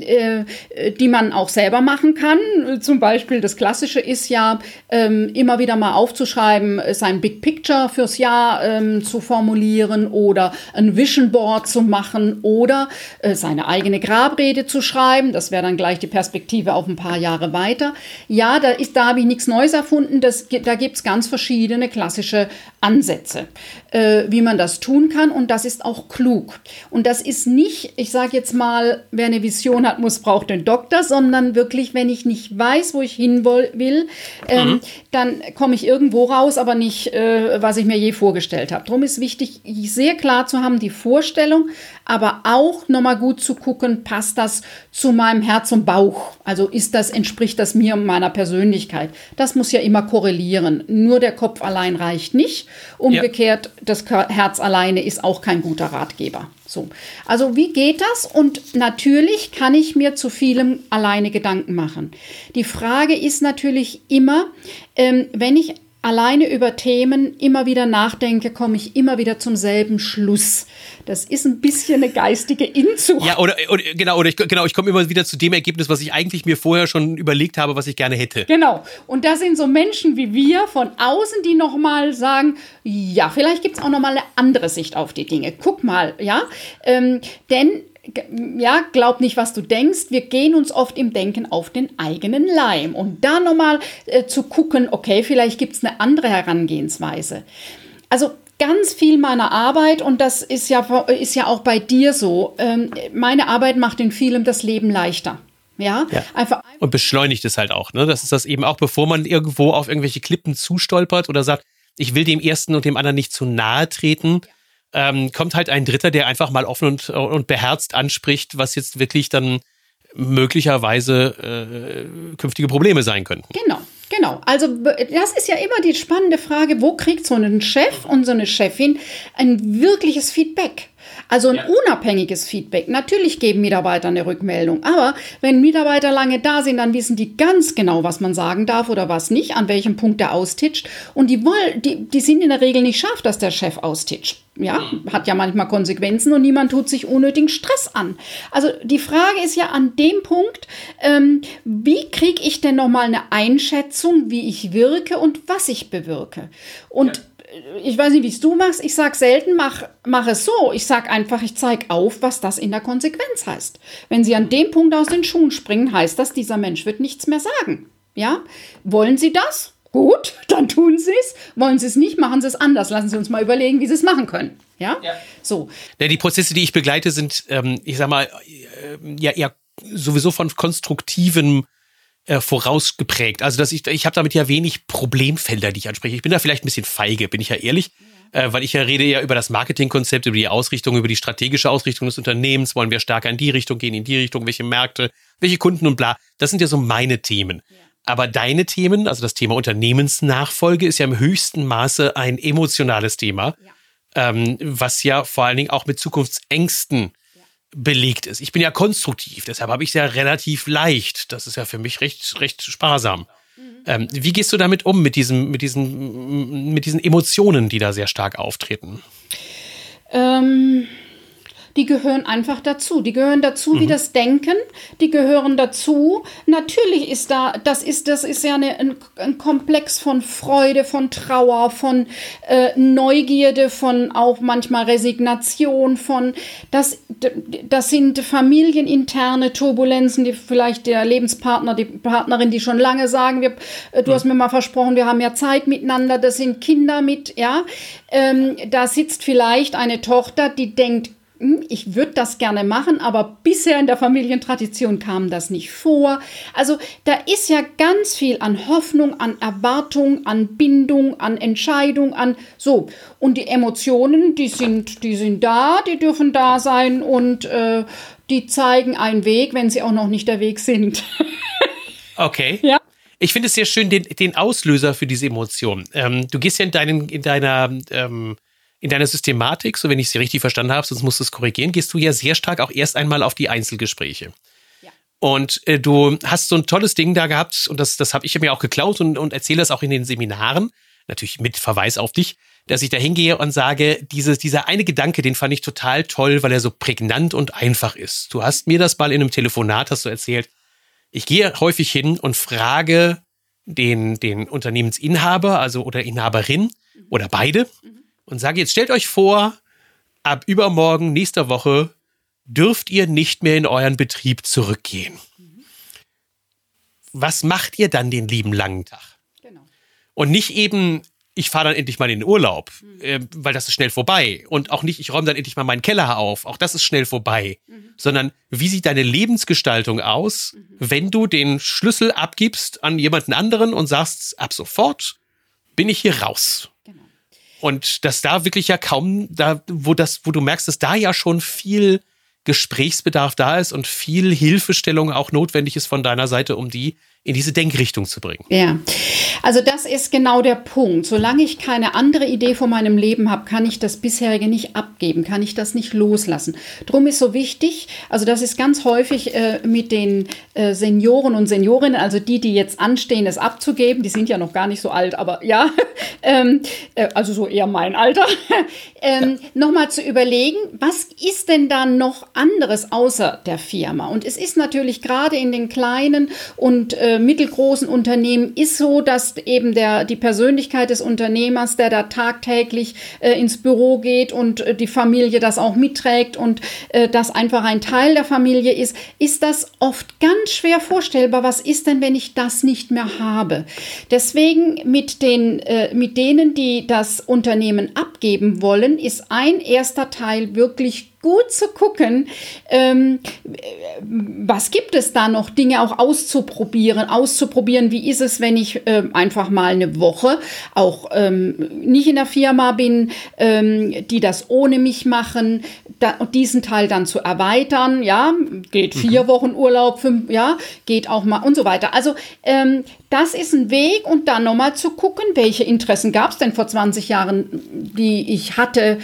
äh, die man auch selber machen kann. Zum Beispiel das Klassische ist ja, ähm, immer wieder mal aufzuschreiben, sein Big Picture fürs Jahr ähm, zu formulieren oder ein Vision Board zu machen oder äh, seine eigene Grabrede zu schreiben. Das wäre dann gleich die Perspektive auf ein paar Jahre weiter. Ja, da, da habe ich nichts Neues erfunden. Das, da gibt es ganz verschiedene klassische Ansätze, äh, wie man das tun kann. Und das ist auch klug. Und das ist nicht, ich sage jetzt mal, wer eine Vision hat, muss, braucht den Doktor, sondern wirklich, wenn ich nicht weiß, wo ich hin will, ähm, mhm. dann komme ich irgendwo raus, aber nicht, äh, was ich mir je vorgestellt habe. Darum ist wichtig, sehr klar zu haben, die Vorstellung, aber auch nochmal gut zu gucken, passt das zu meinem Herz und Bauch? Also ist das, entspricht das mir und meiner Persönlichkeit? Das muss ja immer korrelieren. Nur der Kopf allein reicht nicht. Umgekehrt, ja. das Herz alleine ist auch kein guter Ratgeber. So. Also wie geht das? Und natürlich kann ich mir zu vielem alleine Gedanken machen. Die Frage ist natürlich immer, ähm, wenn ich alleine über Themen immer wieder nachdenke, komme ich immer wieder zum selben Schluss. Das ist ein bisschen eine geistige Inzucht. Ja, oder, oder genau, oder ich, genau, ich komme immer wieder zu dem Ergebnis, was ich eigentlich mir vorher schon überlegt habe, was ich gerne hätte. Genau. Und da sind so Menschen wie wir von außen, die nochmal sagen, ja, vielleicht gibt es auch nochmal eine andere Sicht auf die Dinge. Guck mal, ja. Ähm, denn ja, glaub nicht, was du denkst. Wir gehen uns oft im Denken auf den eigenen Leim. Und da nochmal äh, zu gucken, okay, vielleicht gibt es eine andere Herangehensweise. Also ganz viel meiner Arbeit, und das ist ja, ist ja auch bei dir so, ähm, meine Arbeit macht in vielem das Leben leichter. Ja, ja, einfach. Und beschleunigt es halt auch, ne? Das ist das eben auch, bevor man irgendwo auf irgendwelche Klippen zustolpert oder sagt, ich will dem ersten und dem anderen nicht zu nahe treten. Ja ähm, kommt halt ein Dritter, der einfach mal offen und, und beherzt anspricht, was jetzt wirklich dann möglicherweise äh, künftige Probleme sein könnten. Genau. Genau, also das ist ja immer die spannende Frage, wo kriegt so ein Chef und so eine Chefin ein wirkliches Feedback? Also ein ja. unabhängiges Feedback. Natürlich geben Mitarbeiter eine Rückmeldung, aber wenn Mitarbeiter lange da sind, dann wissen die ganz genau, was man sagen darf oder was nicht, an welchem Punkt der austitscht. Und die wollen, die, die sind in der Regel nicht scharf, dass der Chef austitscht. Ja, mhm. hat ja manchmal Konsequenzen und niemand tut sich unnötigen Stress an. Also die Frage ist ja an dem Punkt, ähm, wie kriege ich denn nochmal eine Einschätzung, wie ich wirke und was ich bewirke? Und ja ich weiß nicht, wie es du machst. Ich sage selten, mach, mach es so. Ich sage einfach, ich zeige auf, was das in der Konsequenz heißt. Wenn Sie an dem Punkt aus den Schuhen springen, heißt das, dieser Mensch wird nichts mehr sagen. Ja? Wollen Sie das? Gut, dann tun Sie es. Wollen Sie es nicht, machen Sie es anders. Lassen Sie uns mal überlegen, wie Sie es machen können. Ja? ja. So. Ja, die Prozesse, die ich begleite, sind, ähm, ich sag mal, äh, ja eher sowieso von konstruktivem äh, vorausgeprägt. Also dass ich, ich habe damit ja wenig Problemfelder, die ich anspreche. Ich bin da vielleicht ein bisschen feige, bin ich ja ehrlich. Äh, weil ich ja rede ja über das Marketingkonzept, über die Ausrichtung, über die strategische Ausrichtung des Unternehmens. Wollen wir stärker in die Richtung gehen, in die Richtung, welche Märkte, welche Kunden und bla. Das sind ja so meine Themen. Ja. Aber deine Themen, also das Thema Unternehmensnachfolge, ist ja im höchsten Maße ein emotionales Thema, ja. ähm, was ja vor allen Dingen auch mit Zukunftsängsten belegt ist. Ich bin ja konstruktiv, deshalb habe ich es ja relativ leicht. Das ist ja für mich recht, recht sparsam. Mhm. Ähm, wie gehst du damit um, mit, diesem, mit, diesen, mit diesen Emotionen, die da sehr stark auftreten? Ähm, die gehören einfach dazu. Die gehören dazu mhm. wie das Denken, die gehören dazu. Natürlich ist da, das ist, das ist ja eine, ein, ein Komplex von Freude, von Trauer, von äh, Neugierde, von auch manchmal Resignation, von das, das sind familieninterne Turbulenzen, die vielleicht der Lebenspartner, die Partnerin, die schon lange sagen, wir, äh, du mhm. hast mir mal versprochen, wir haben ja Zeit miteinander, das sind Kinder mit, ja. Ähm, da sitzt vielleicht eine Tochter, die denkt, ich würde das gerne machen, aber bisher in der Familientradition kam das nicht vor. Also da ist ja ganz viel an Hoffnung, an Erwartung, an Bindung, an Entscheidung, an so. Und die Emotionen, die sind, die sind da, die dürfen da sein und äh, die zeigen einen Weg, wenn sie auch noch nicht der Weg sind. okay. Ja. Ich finde es sehr schön, den, den Auslöser für diese Emotion. Ähm, du gehst ja in, deinen, in deiner ähm, in deiner Systematik, so wenn ich sie richtig verstanden habe, sonst musst du es korrigieren, gehst du ja sehr stark auch erst einmal auf die Einzelgespräche. Ja. Und äh, du hast so ein tolles Ding da gehabt, und das, das habe ich mir auch geklaut und, und erzähle das auch in den Seminaren, natürlich mit Verweis auf dich, dass ich da hingehe und sage, dieses, dieser eine Gedanke, den fand ich total toll, weil er so prägnant und einfach ist. Du hast mir das mal in einem Telefonat, hast du erzählt, ich gehe häufig hin und frage den, den Unternehmensinhaber, also oder Inhaberin mhm. oder beide, mhm und sage jetzt, stellt euch vor, ab übermorgen, nächster Woche, dürft ihr nicht mehr in euren Betrieb zurückgehen. Was macht ihr dann den lieben langen Tag? Genau. Und nicht eben, ich fahre dann endlich mal in den Urlaub, mhm. äh, weil das ist schnell vorbei. Und auch nicht, ich räume dann endlich mal meinen Keller auf, auch das ist schnell vorbei. Mhm. Sondern wie sieht deine Lebensgestaltung aus, mhm. wenn du den Schlüssel abgibst an jemanden anderen und sagst, ab sofort bin ich hier raus. Und dass da wirklich ja kaum, da, wo das, wo du merkst, dass da ja schon viel Gesprächsbedarf da ist und viel Hilfestellung auch notwendig ist von deiner Seite, um die in diese Denkrichtung zu bringen. Ja, also das ist genau der Punkt. Solange ich keine andere Idee von meinem Leben habe, kann ich das bisherige nicht abgeben, kann ich das nicht loslassen. Drum ist so wichtig, also das ist ganz häufig äh, mit den äh, Senioren und Seniorinnen, also die, die jetzt anstehen, es abzugeben, die sind ja noch gar nicht so alt, aber ja, ähm, äh, also so eher mein Alter, ähm, nochmal zu überlegen, was ist denn da noch anderes außer der Firma? Und es ist natürlich gerade in den kleinen und äh, mittelgroßen Unternehmen ist so, dass eben der, die Persönlichkeit des Unternehmers, der da tagtäglich äh, ins Büro geht und äh, die Familie das auch mitträgt und äh, das einfach ein Teil der Familie ist, ist das oft ganz schwer vorstellbar. Was ist denn, wenn ich das nicht mehr habe? Deswegen mit, den, äh, mit denen, die das Unternehmen abgeben wollen, ist ein erster Teil wirklich gut zu gucken, ähm, was gibt es da noch, Dinge auch auszuprobieren, auszuprobieren, wie ist es, wenn ich äh, einfach mal eine Woche auch ähm, nicht in der Firma bin, ähm, die das ohne mich machen, da, diesen Teil dann zu erweitern, ja, geht vier mhm. Wochen Urlaub, fünf, ja, geht auch mal und so weiter. Also ähm, das ist ein Weg und dann nochmal zu gucken, welche Interessen gab es denn vor 20 Jahren, die ich hatte,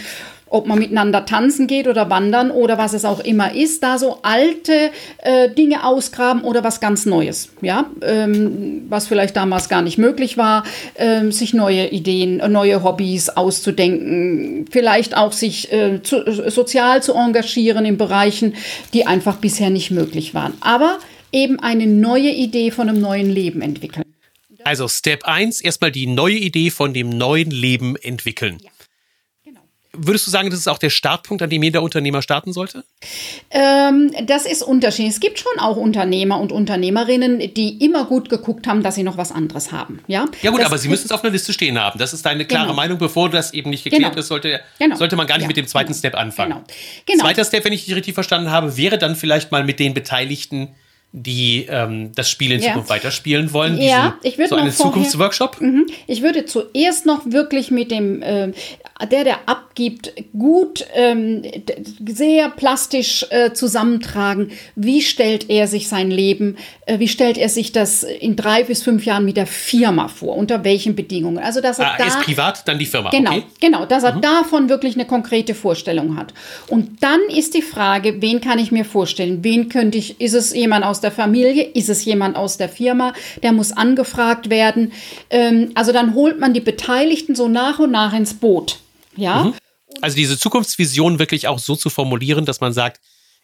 ob man miteinander tanzen geht oder wandern oder was es auch immer ist, da so alte äh, Dinge ausgraben oder was ganz Neues, ja, ähm, was vielleicht damals gar nicht möglich war, ähm, sich neue Ideen, äh, neue Hobbys auszudenken, vielleicht auch sich äh, zu, äh, sozial zu engagieren in Bereichen, die einfach bisher nicht möglich waren. Aber eben eine neue Idee von einem neuen Leben entwickeln. Also Step 1, erstmal die neue Idee von dem neuen Leben entwickeln. Ja. Würdest du sagen, das ist auch der Startpunkt, an dem jeder Unternehmer starten sollte? Ähm, das ist unterschiedlich. Es gibt schon auch Unternehmer und Unternehmerinnen, die immer gut geguckt haben, dass sie noch was anderes haben. Ja, ja gut, das aber sie müssen es auf einer Liste stehen haben. Das ist deine klare genau. Meinung. Bevor das eben nicht geklärt genau. ist, sollte, genau. sollte man gar nicht ja. mit dem zweiten genau. Step anfangen. Genau. genau. Zweiter Step, wenn ich dich richtig verstanden habe, wäre dann vielleicht mal mit den Beteiligten die ähm, das Spiel in Zukunft ja. weiterspielen wollen. Ja, ich würde so einen Zukunftsworkshop. Mhm. Ich würde zuerst noch wirklich mit dem äh, der, der abgibt, gut ähm, sehr plastisch äh, zusammentragen. Wie stellt er sich sein Leben, äh, wie stellt er sich das in drei bis fünf Jahren mit der Firma vor? Unter welchen Bedingungen? Also dass er ah, da, erst privat, dann die Firma. Genau, okay. genau, dass er mhm. davon wirklich eine konkrete Vorstellung hat. Und dann ist die Frage, wen kann ich mir vorstellen? Wen könnte ich? Ist es jemand aus der der Familie? Ist es jemand aus der Firma? Der muss angefragt werden. Ähm, also dann holt man die Beteiligten so nach und nach ins Boot. Ja. Mhm. Also diese Zukunftsvision wirklich auch so zu formulieren, dass man sagt,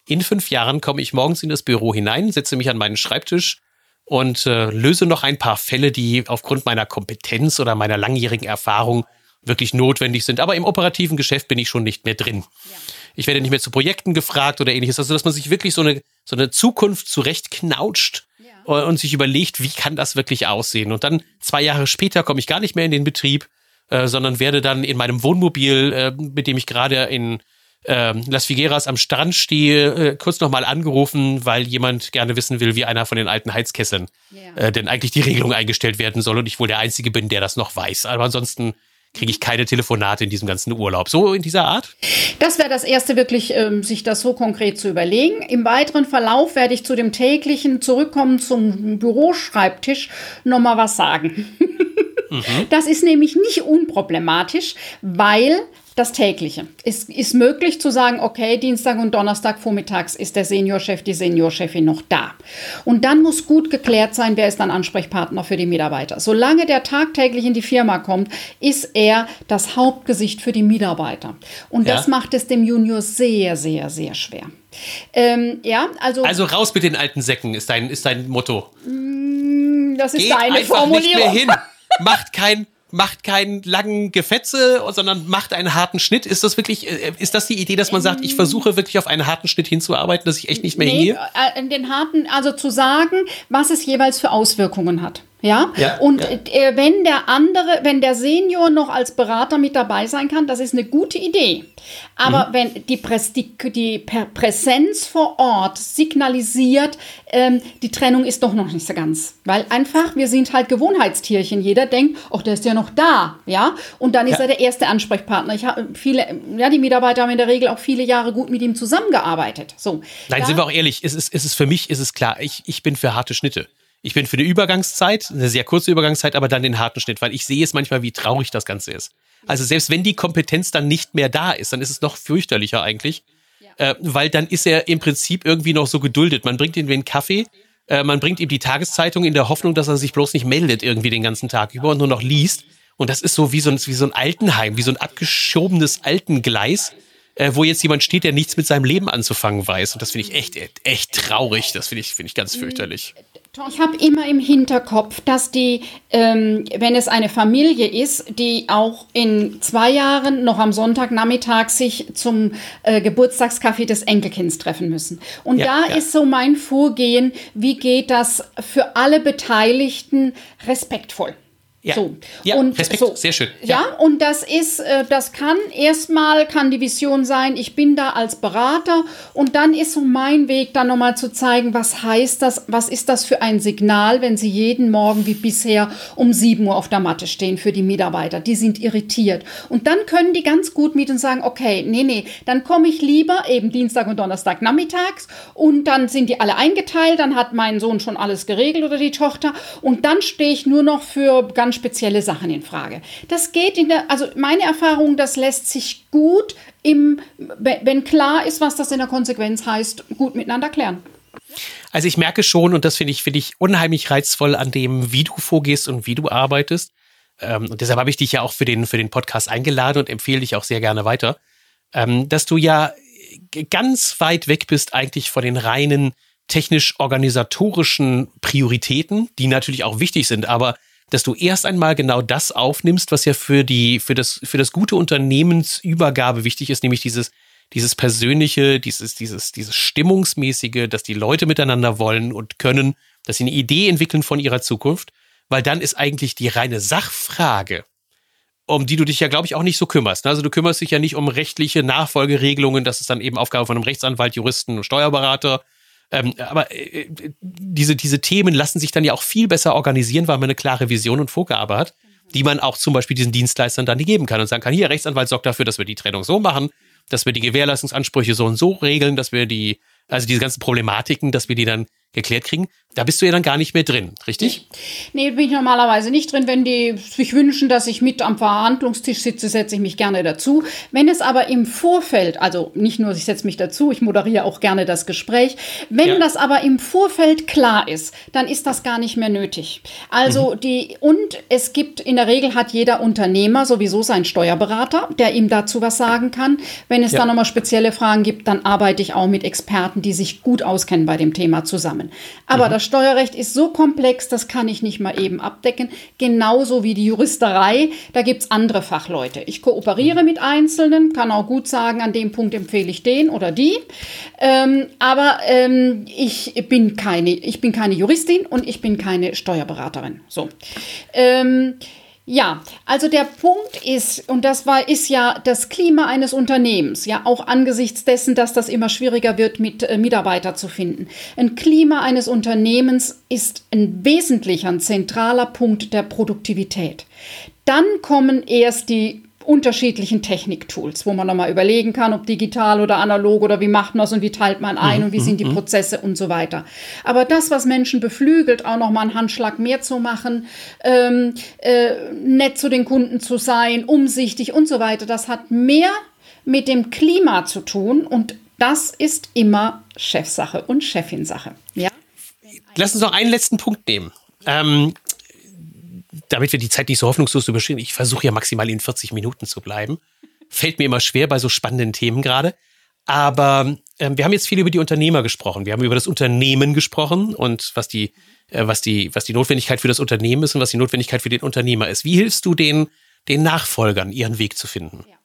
in fünf Jahren komme ich morgens in das Büro hinein, setze mich an meinen Schreibtisch und äh, löse noch ein paar Fälle, die aufgrund meiner Kompetenz oder meiner langjährigen Erfahrung wirklich notwendig sind. Aber im operativen Geschäft bin ich schon nicht mehr drin. Ja. Ich werde nicht mehr zu Projekten gefragt oder ähnliches. Also, dass man sich wirklich so eine, so eine Zukunft zurechtknautscht ja. und sich überlegt, wie kann das wirklich aussehen. Und dann zwei Jahre später komme ich gar nicht mehr in den Betrieb, äh, sondern werde dann in meinem Wohnmobil, äh, mit dem ich gerade in äh, Las Figueras am Strand stehe, äh, kurz nochmal angerufen, weil jemand gerne wissen will, wie einer von den alten Heizkesseln yeah. äh, denn eigentlich die Regelung eingestellt werden soll und ich wohl der Einzige bin, der das noch weiß. Aber ansonsten kriege ich keine Telefonate in diesem ganzen Urlaub. So in dieser Art? Das wäre das Erste, wirklich ähm, sich das so konkret zu überlegen. Im weiteren Verlauf werde ich zu dem täglichen Zurückkommen zum Büroschreibtisch nochmal was sagen. Mhm. Das ist nämlich nicht unproblematisch, weil das tägliche. Es ist möglich zu sagen, okay, Dienstag und Donnerstag vormittags ist der Seniorchef, die Seniorchefin noch da. Und dann muss gut geklärt sein, wer ist dann Ansprechpartner für die Mitarbeiter. Solange der tagtäglich in die Firma kommt, ist er das Hauptgesicht für die Mitarbeiter. Und ja. das macht es dem Junior sehr, sehr, sehr schwer. Ähm, ja, also, also raus mit den alten Säcken ist dein, ist dein Motto. Mm, das ist Geht deine einfach Formulierung. Nicht mehr hin. Macht kein macht keinen langen Gefetze, sondern macht einen harten Schnitt. Ist das wirklich, äh, ist das die Idee, dass man sagt, ich versuche wirklich auf einen harten Schnitt hinzuarbeiten, dass ich echt nicht mehr nee, hingehe? Äh, den harten, also zu sagen, was es jeweils für Auswirkungen hat. Ja, ja und ja. Äh, wenn der andere, wenn der Senior noch als Berater mit dabei sein kann, das ist eine gute Idee. Aber mhm. wenn die, Präs, die, die Präsenz vor Ort signalisiert, ähm, die Trennung ist doch noch nicht so ganz. Weil einfach, wir sind halt Gewohnheitstierchen. Jeder denkt, ach, der ist ja noch da. Ja, und dann ist ja. er der erste Ansprechpartner. Ich habe viele, ja, die Mitarbeiter haben in der Regel auch viele Jahre gut mit ihm zusammengearbeitet. So. Nein, sind wir auch ehrlich, es ist, es ist für mich ist es klar, ich, ich bin für harte Schnitte Ich bin für eine Übergangszeit, eine sehr kurze Übergangszeit, aber dann den harten Schnitt, weil ich sehe es manchmal, wie traurig das Ganze ist. Also selbst wenn die Kompetenz dann nicht mehr da ist, dann ist es noch fürchterlicher eigentlich, äh, weil dann ist er im Prinzip irgendwie noch so geduldet. Man bringt ihm den Kaffee, äh, man bringt ihm die Tageszeitung in der Hoffnung, dass er sich bloß nicht meldet irgendwie den ganzen Tag über und nur noch liest. Und das ist so wie so ein, wie so ein Altenheim, wie so ein abgeschobenes Altengleis, äh, wo jetzt jemand steht, der nichts mit seinem Leben anzufangen weiß. Und das finde ich echt, echt traurig. Das finde ich, finde ich ganz fürchterlich. Ich habe immer im Hinterkopf, dass die, ähm, wenn es eine Familie ist, die auch in zwei Jahren noch am Sonntagnachmittag sich zum äh, Geburtstagskaffee des Enkelkinds treffen müssen. Und ja, da ja. ist so mein Vorgehen, wie geht das für alle Beteiligten respektvoll. Ja, so. ja und Respekt, so. sehr schön. Ja. ja, und das ist, äh, das kann erstmal, kann die Vision sein, ich bin da als Berater und dann ist so mein Weg, dann nochmal zu zeigen, was heißt das, was ist das für ein Signal, wenn Sie jeden Morgen wie bisher um 7 Uhr auf der Matte stehen für die Mitarbeiter. Die sind irritiert. Und dann können die ganz gut mit und sagen, okay, nee, nee, dann komme ich lieber eben Dienstag und Donnerstag nachmittags und dann sind die alle eingeteilt, dann hat mein Sohn schon alles geregelt oder die Tochter und dann stehe ich nur noch für ganz spezielle Sachen in Frage. Das geht in der, also meine Erfahrung, das lässt sich gut im, wenn klar ist, was das in der Konsequenz heißt, gut miteinander klären. Also ich merke schon, und das finde ich, finde ich unheimlich reizvoll an dem, wie du vorgehst und wie du arbeitest. Ähm, und deshalb habe ich dich ja auch für den, für den Podcast eingeladen und empfehle dich auch sehr gerne weiter, ähm, dass du ja ganz weit weg bist eigentlich von den reinen technisch-organisatorischen Prioritäten, die natürlich auch wichtig sind, aber dass du erst einmal genau das aufnimmst, was ja für die, für das, für das gute Unternehmensübergabe wichtig ist, nämlich dieses, dieses persönliche, dieses, dieses, dieses stimmungsmäßige, dass die Leute miteinander wollen und können, dass sie eine Idee entwickeln von ihrer Zukunft, weil dann ist eigentlich die reine Sachfrage, um die du dich ja, glaube ich, auch nicht so kümmerst. Also du kümmerst dich ja nicht um rechtliche Nachfolgeregelungen, das ist dann eben Aufgabe von einem Rechtsanwalt, Juristen, Steuerberater, ähm, aber äh, diese, diese Themen lassen sich dann ja auch viel besser organisieren, weil man eine klare Vision und Vorgabe hat, die man auch zum Beispiel diesen Dienstleistern dann geben kann und sagen kann, hier, Rechtsanwalt sorgt dafür, dass wir die Trennung so machen, dass wir die Gewährleistungsansprüche so und so regeln, dass wir die, also diese ganzen Problematiken, dass wir die dann geklärt kriegen. Da bist du ja dann gar nicht mehr drin, richtig? Nee, bin ich normalerweise nicht drin. Wenn die sich wünschen, dass ich mit am Verhandlungstisch sitze, setze ich mich gerne dazu. Wenn es aber im Vorfeld, also nicht nur, ich setze mich dazu, ich moderiere auch gerne das Gespräch. Wenn ja. das aber im Vorfeld klar ist, dann ist das gar nicht mehr nötig. Also mhm. die, und es gibt, in der Regel hat jeder Unternehmer sowieso seinen Steuerberater, der ihm dazu was sagen kann. Wenn es ja. da nochmal spezielle Fragen gibt, dann arbeite ich auch mit Experten, die sich gut auskennen bei dem Thema zusammen zusammen. Aber mhm. das Steuerrecht ist so komplex, das kann ich nicht mal eben abdecken. Genauso wie die Juristerei, da gibt es andere Fachleute. Ich kooperiere mhm. mit Einzelnen, kann auch gut sagen, an dem Punkt empfehle ich den oder die. Ähm, aber ähm, ich, bin keine, ich bin keine Juristin und ich bin keine Steuerberaterin. So. Ähm, ja, also der Punkt ist, und das war, ist ja das Klima eines Unternehmens, ja, auch angesichts dessen, dass das immer schwieriger wird, mit äh, Mitarbeiter zu finden. Ein Klima eines Unternehmens ist ein wesentlicher, ein zentraler Punkt der Produktivität. Dann kommen erst die unterschiedlichen Techniktools, wo man nochmal überlegen kann, ob digital oder analog oder wie macht man es und wie teilt man ein mhm, und wie sind die mhm, mhm. Prozesse und so weiter. Aber das, was Menschen beflügelt, auch nochmal einen Handschlag mehr zu machen, ähm, äh, nett zu den Kunden zu sein, umsichtig und so weiter, das hat mehr mit dem Klima zu tun und das ist immer Chefsache und Chefinsache. Ja? Lass uns noch einen letzten Punkt nehmen. Ähm, damit wir die Zeit nicht so hoffnungslos überstehen, ich versuche ja maximal in 40 Minuten zu bleiben. Fällt mir immer schwer bei so spannenden Themen gerade. Aber ähm, wir haben jetzt viel über die Unternehmer gesprochen. Wir haben über das Unternehmen gesprochen und was die, äh, was die, was die Notwendigkeit für das Unternehmen ist und was die Notwendigkeit für den Unternehmer ist. Wie hilfst du den, den Nachfolgern, ihren Weg zu finden? Ja.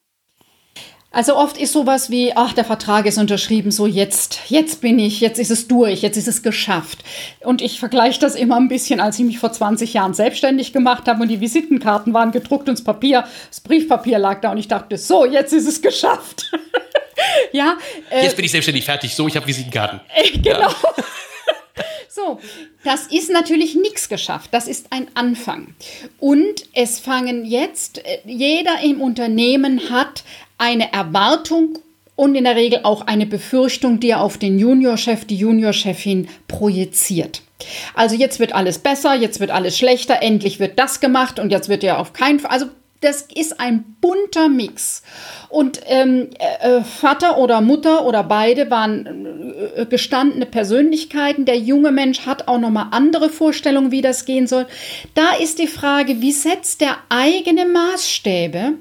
Also oft ist sowas wie, ach, der Vertrag ist unterschrieben, so jetzt, jetzt bin ich, jetzt ist es durch, jetzt ist es geschafft. Und ich vergleiche das immer ein bisschen, als ich mich vor 20 Jahren selbstständig gemacht habe und die Visitenkarten waren gedruckt und das Papier, das Briefpapier lag da und ich dachte, so, jetzt ist es geschafft. ja. Äh, jetzt bin ich selbstständig fertig, so, ich habe Visitenkarten. Äh, genau. Ja. So, das ist natürlich nichts geschafft. Das ist ein Anfang. Und es fangen jetzt, äh, jeder im Unternehmen hat eine Erwartung und in der Regel auch eine Befürchtung, die er auf den Juniorchef, die Juniorchefin projiziert. Also jetzt wird alles besser, jetzt wird alles schlechter, endlich wird das gemacht und jetzt wird ja auf keinen Fall. Also das ist ein bunter Mix. Und ähm, äh, Vater oder Mutter oder beide waren äh, gestandene Persönlichkeiten. Der junge Mensch hat auch noch mal andere Vorstellungen, wie das gehen soll. Da ist die Frage, wie setzt der eigene Maßstäbe,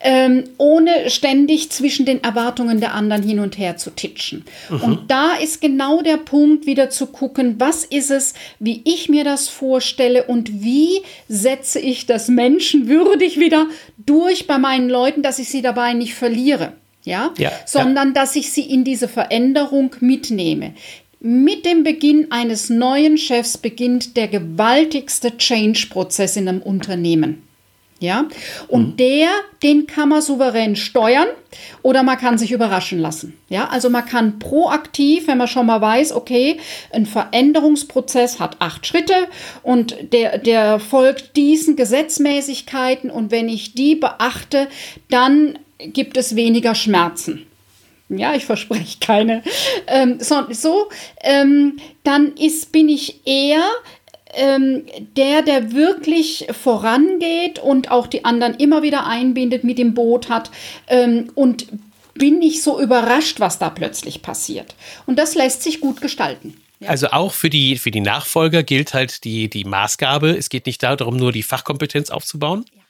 ähm, ohne ständig zwischen den Erwartungen der anderen hin und her zu titschen. Mhm. Und da ist genau der Punkt, wieder zu gucken, was ist es, wie ich mir das vorstelle und wie setze ich das menschenwürdig wieder durch bei meinen Leuten, dass ich sie dabei nicht verliere, ja, ja sondern ja. dass ich sie in diese Veränderung mitnehme. Mit dem Beginn eines neuen Chefs beginnt der gewaltigste Change-Prozess in einem Unternehmen. Ja, und mhm. der, den kann man souverän steuern oder man kann sich überraschen lassen. Ja, also man kann proaktiv, wenn man schon mal weiß, okay, ein Veränderungsprozess hat acht Schritte und der, der folgt diesen Gesetzmäßigkeiten und wenn ich die beachte, dann gibt es weniger Schmerzen. Ja, ich verspreche keine. Ähm, so, so ähm, dann ist, bin ich eher ähm, der, der wirklich vorangeht und auch die anderen immer wieder einbindet, mit dem Boot hat ähm, und bin nicht so überrascht, was da plötzlich passiert. Und das lässt sich gut gestalten. Ja. Also auch für die, für die Nachfolger gilt halt die, die Maßgabe. Es geht nicht darum, nur die Fachkompetenz aufzubauen ja.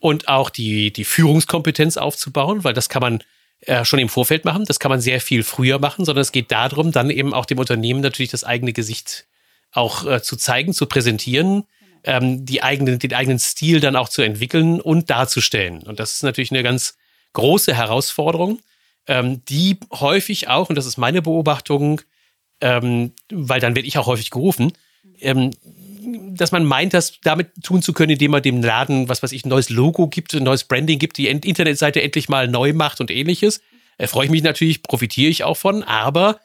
und auch die, die Führungskompetenz aufzubauen, weil das kann man äh, schon im Vorfeld machen. Das kann man sehr viel früher machen, sondern es geht darum, dann eben auch dem Unternehmen natürlich das eigene Gesicht auch äh, zu zeigen, zu präsentieren, ähm, die eigenen, den eigenen Stil dann auch zu entwickeln und darzustellen. Und das ist natürlich eine ganz große Herausforderung, ähm, die häufig auch, und das ist meine Beobachtung, ähm, weil dann werde ich auch häufig gerufen, ähm, dass man meint, das damit tun zu können, indem man dem Laden, was weiß ich, ein neues Logo gibt, ein neues Branding gibt, die Internetseite endlich mal neu macht und ähnliches. Äh, freue ich mich natürlich, profitiere ich auch von, aber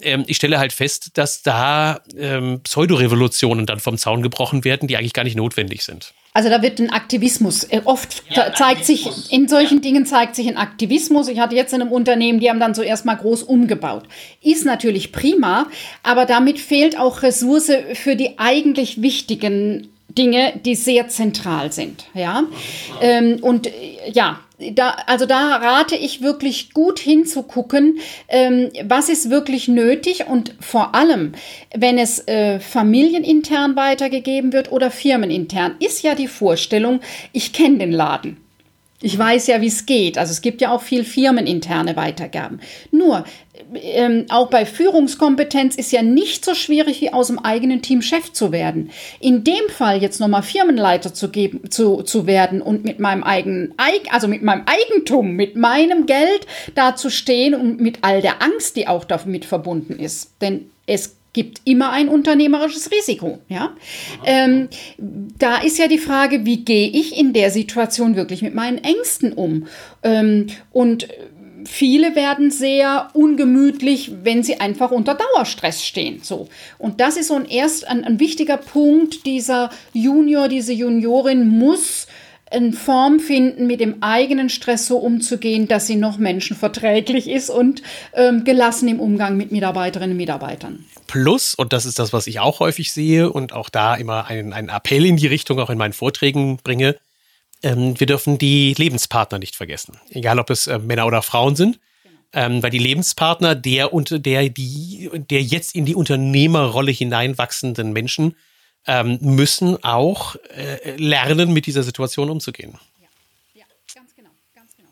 ähm, ich stelle halt fest, dass da ähm, Pseudorevolutionen dann vom Zaun gebrochen werden, die eigentlich gar nicht notwendig sind. Also da wird ein Aktivismus. Äh, oft ja, zeigt sich, in solchen ja. Dingen zeigt sich ein Aktivismus. Ich hatte jetzt in einem Unternehmen, die haben dann zuerst mal groß umgebaut. Ist natürlich prima, aber damit fehlt auch Ressource für die eigentlich wichtigen Dinge, die sehr zentral sind. Ja, ähm, und äh, ja, da, also da rate ich wirklich gut hinzugucken, ähm, was ist wirklich nötig und vor allem, wenn es äh, familienintern weitergegeben wird oder firmenintern, ist ja die Vorstellung, ich kenne den Laden. Ich weiß ja, wie es geht. Also es gibt ja auch viel firmeninterne Weitergaben. Nur, ähm, auch bei Führungskompetenz ist ja nicht so schwierig, wie aus dem eigenen Team Chef zu werden. In dem Fall jetzt nochmal Firmenleiter zu geben, zu, zu werden und mit meinem eigenen, also mit meinem Eigentum, mit meinem Geld da zu stehen und mit all der Angst, die auch damit verbunden ist. Denn es gibt immer ein unternehmerisches Risiko. Ja? Ähm, da ist ja die Frage, wie gehe ich in der Situation wirklich mit meinen Ängsten um? Ähm, und viele werden sehr ungemütlich, wenn sie einfach unter Dauerstress stehen. So. Und das ist so ein erst ein, ein wichtiger Punkt. Dieser Junior, diese Juniorin muss eine Form finden, mit dem eigenen Stress so umzugehen, dass sie noch menschenverträglich ist und ähm, gelassen im Umgang mit Mitarbeiterinnen und Mitarbeitern. Plus, und das ist das, was ich auch häufig sehe und auch da immer einen, einen Appell in die Richtung auch in meinen Vorträgen bringe, ähm, wir dürfen die Lebenspartner nicht vergessen. Egal, ob es äh, Männer oder Frauen sind. Ähm, weil die Lebenspartner der und der, die, der jetzt in die Unternehmerrolle hineinwachsenden Menschen ähm, müssen auch äh, lernen, mit dieser Situation umzugehen. Ja, ja ganz genau, ganz genau.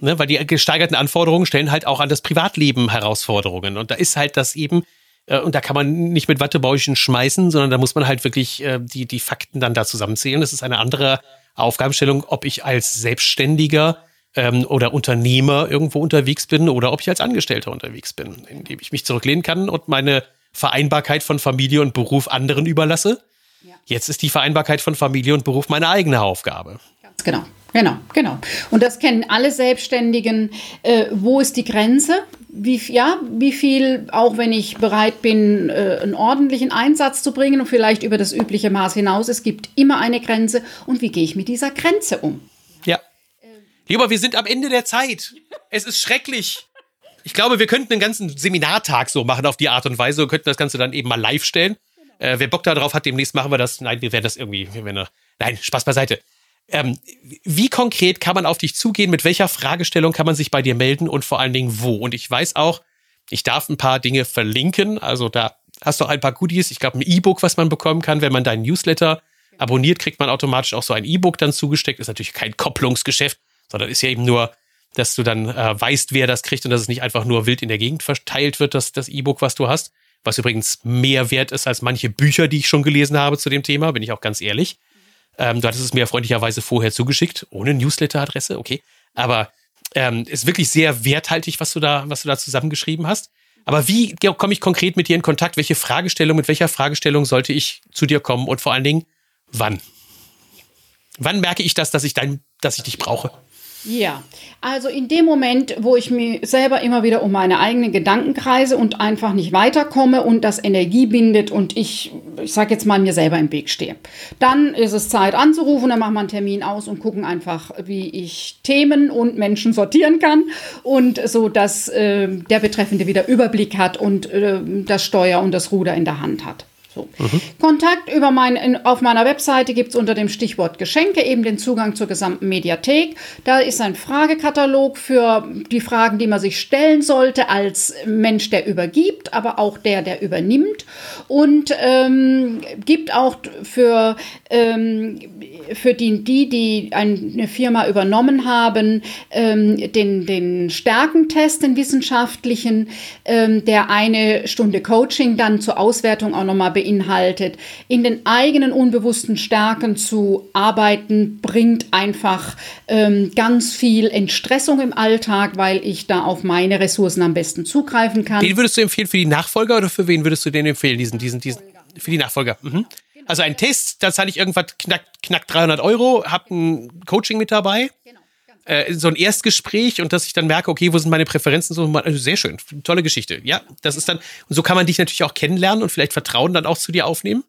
Ne, weil die gesteigerten Anforderungen stellen halt auch an das Privatleben Herausforderungen. Und da ist halt das eben, äh, und da kann man nicht mit Wattebäuschen schmeißen, sondern da muss man halt wirklich äh, die, die Fakten dann da zusammenzählen. Das ist eine andere Aufgabenstellung, ob ich als Selbstständiger ähm, oder Unternehmer irgendwo unterwegs bin oder ob ich als Angestellter unterwegs bin, indem ich mich zurücklehnen kann und meine Vereinbarkeit von Familie und Beruf anderen überlasse. Ja. Jetzt ist die Vereinbarkeit von Familie und Beruf meine eigene Aufgabe. Ganz genau. Genau, genau. Und das kennen alle Selbstständigen. Äh, wo ist die Grenze? Wie, ja, wie viel, auch wenn ich bereit bin, äh, einen ordentlichen Einsatz zu bringen und vielleicht über das übliche Maß hinaus, es gibt immer eine Grenze. Und wie gehe ich mit dieser Grenze um? Ja. Lieber, wir sind am Ende der Zeit. Es ist schrecklich. Ich glaube, wir könnten einen ganzen Seminartag so machen auf die Art und Weise und könnten das Ganze dann eben mal live stellen. Äh, wer Bock darauf hat, demnächst machen wir das. Nein, wir werden das irgendwie. Wir werden, nein, Spaß beiseite. Ähm, wie konkret kann man auf dich zugehen? Mit welcher Fragestellung kann man sich bei dir melden und vor allen Dingen wo? Und ich weiß auch, ich darf ein paar Dinge verlinken. Also da hast du ein paar Goodies. Ich glaube, ein E-Book, was man bekommen kann, wenn man deinen Newsletter abonniert, kriegt man automatisch auch so ein E-Book dann zugesteckt. Ist natürlich kein Kopplungsgeschäft, sondern ist ja eben nur, dass du dann äh, weißt, wer das kriegt und dass es nicht einfach nur wild in der Gegend verteilt wird, das, das E-Book, was du hast. Was übrigens mehr wert ist als manche Bücher, die ich schon gelesen habe zu dem Thema, bin ich auch ganz ehrlich. Ähm, du hattest es mir freundlicherweise vorher zugeschickt, ohne Newsletter-Adresse, okay. Aber ähm, ist wirklich sehr werthaltig, was du da, was du da zusammengeschrieben hast. Aber wie komme ich konkret mit dir in Kontakt? Welche Fragestellung, mit welcher Fragestellung sollte ich zu dir kommen und vor allen Dingen, wann? Wann merke ich das, dass ich dein, dass ich dich brauche? Ja, also in dem Moment, wo ich mir selber immer wieder um meine eigenen Gedanken kreise und einfach nicht weiterkomme und das Energie bindet und ich, ich sag jetzt mal, mir selber im Weg stehe, dann ist es Zeit anzurufen, dann machen wir einen Termin aus und gucken einfach, wie ich Themen und Menschen sortieren kann und so, dass äh, der Betreffende wieder Überblick hat und äh, das Steuer und das Ruder in der Hand hat. So. Mhm. Kontakt über mein, in, auf meiner Webseite gibt es unter dem Stichwort Geschenke eben den Zugang zur gesamten Mediathek. Da ist ein Fragekatalog für die Fragen, die man sich stellen sollte als Mensch, der übergibt, aber auch der, der übernimmt. Und ähm, gibt auch für, ähm, für die, die, die eine Firma übernommen haben, ähm, den, den Stärkentest, den wissenschaftlichen, ähm, der eine Stunde Coaching dann zur Auswertung auch nochmal beinhaltet. In den eigenen unbewussten Stärken zu arbeiten, bringt einfach ähm, ganz viel Entstressung im Alltag, weil ich da auf meine Ressourcen am besten zugreifen kann. Den würdest du empfehlen für die Nachfolger oder für wen würdest du den empfehlen? Diesen, diesen, diesen, für die Nachfolger. Mhm. Also ein Test, da zahle ich irgendwas knack, knack 300 Euro, hab ein Coaching mit dabei. Genau äh, so ein Erstgespräch und dass ich dann merke, okay, wo sind meine Präferenzen? So, also sehr schön, tolle Geschichte. Ja, das ist dann, und so kann man dich natürlich auch kennenlernen und vielleicht Vertrauen dann auch zu dir aufnehmen.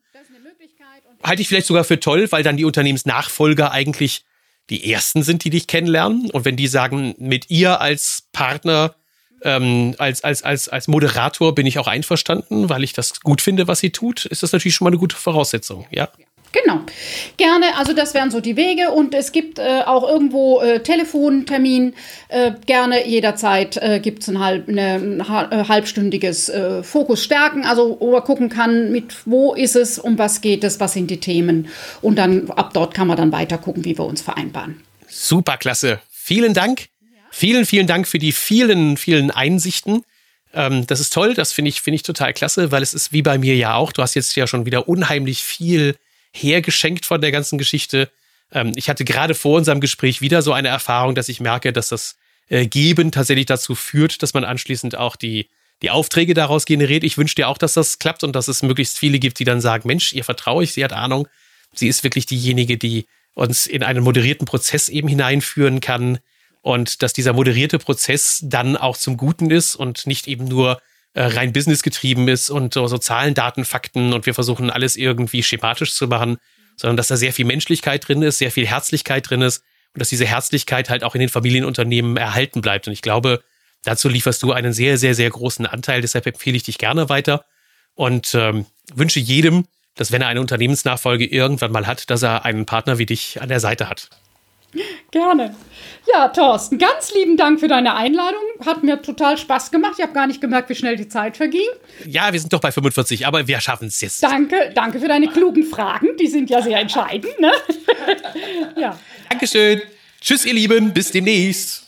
Halte ich vielleicht sogar für toll, weil dann die Unternehmensnachfolger eigentlich die ersten sind, die dich kennenlernen. Und wenn die sagen, mit ihr als Partner, ähm, als, als, als, als Moderator bin ich auch einverstanden, weil ich das gut finde, was sie tut, ist das natürlich schon mal eine gute Voraussetzung, ja. ja. Genau, gerne. Also das wären so die Wege und es gibt äh, auch irgendwo äh, Telefontermin. Äh, gerne jederzeit äh, gibt es ein, halb, eine, ein äh, halbstündiges äh, Fokus stärken. Also wo man gucken kann, mit wo ist es, um was geht es, was sind die Themen und dann ab dort kann man dann weiter gucken, wie wir uns vereinbaren. Super klasse. Vielen Dank. Ja. Vielen, vielen Dank für die vielen, vielen Einsichten. Ähm, das ist toll. Das finde ich, finde ich total klasse, weil es ist wie bei mir ja auch. Du hast jetzt ja schon wieder unheimlich viel hergeschenkt von der ganzen Geschichte. Ähm, ich hatte gerade vor unserem Gespräch wieder so eine Erfahrung, dass ich merke, dass das äh, Geben tatsächlich dazu führt, dass man anschließend auch die, die Aufträge daraus generiert. Ich wünsche dir auch, dass das klappt und dass es möglichst viele gibt, die dann sagen, Mensch, ihr vertraue ich, sie hat Ahnung. Sie ist wirklich diejenige, die uns in einen moderierten Prozess eben hineinführen kann und dass dieser moderierte Prozess dann auch zum Guten ist und nicht eben nur äh, rein businessgetrieben ist und so, so Zahlen, Daten, Fakten und wir versuchen alles irgendwie schematisch zu machen, sondern dass da sehr viel Menschlichkeit drin ist, sehr viel Herzlichkeit drin ist und dass diese Herzlichkeit halt auch in den Familienunternehmen erhalten bleibt. Und ich glaube, dazu lieferst du einen sehr, sehr, sehr großen Anteil. Deshalb empfehle ich dich gerne weiter und ähm, wünsche jedem, dass wenn er eine Unternehmensnachfolge irgendwann mal hat, dass er einen Partner wie dich an der Seite hat. Gerne. Ja, Thorsten, ganz lieben Dank für deine Einladung. Hat mir total Spaß gemacht. Ich habe gar nicht gemerkt, wie schnell die Zeit verging. Ja, wir sind doch bei 45, aber wir schaffen es jetzt. Danke, danke für deine klugen Fragen. Die sind ja sehr entscheidend. Ne? ja. Dankeschön. Tschüss, ihr Lieben. Bis demnächst.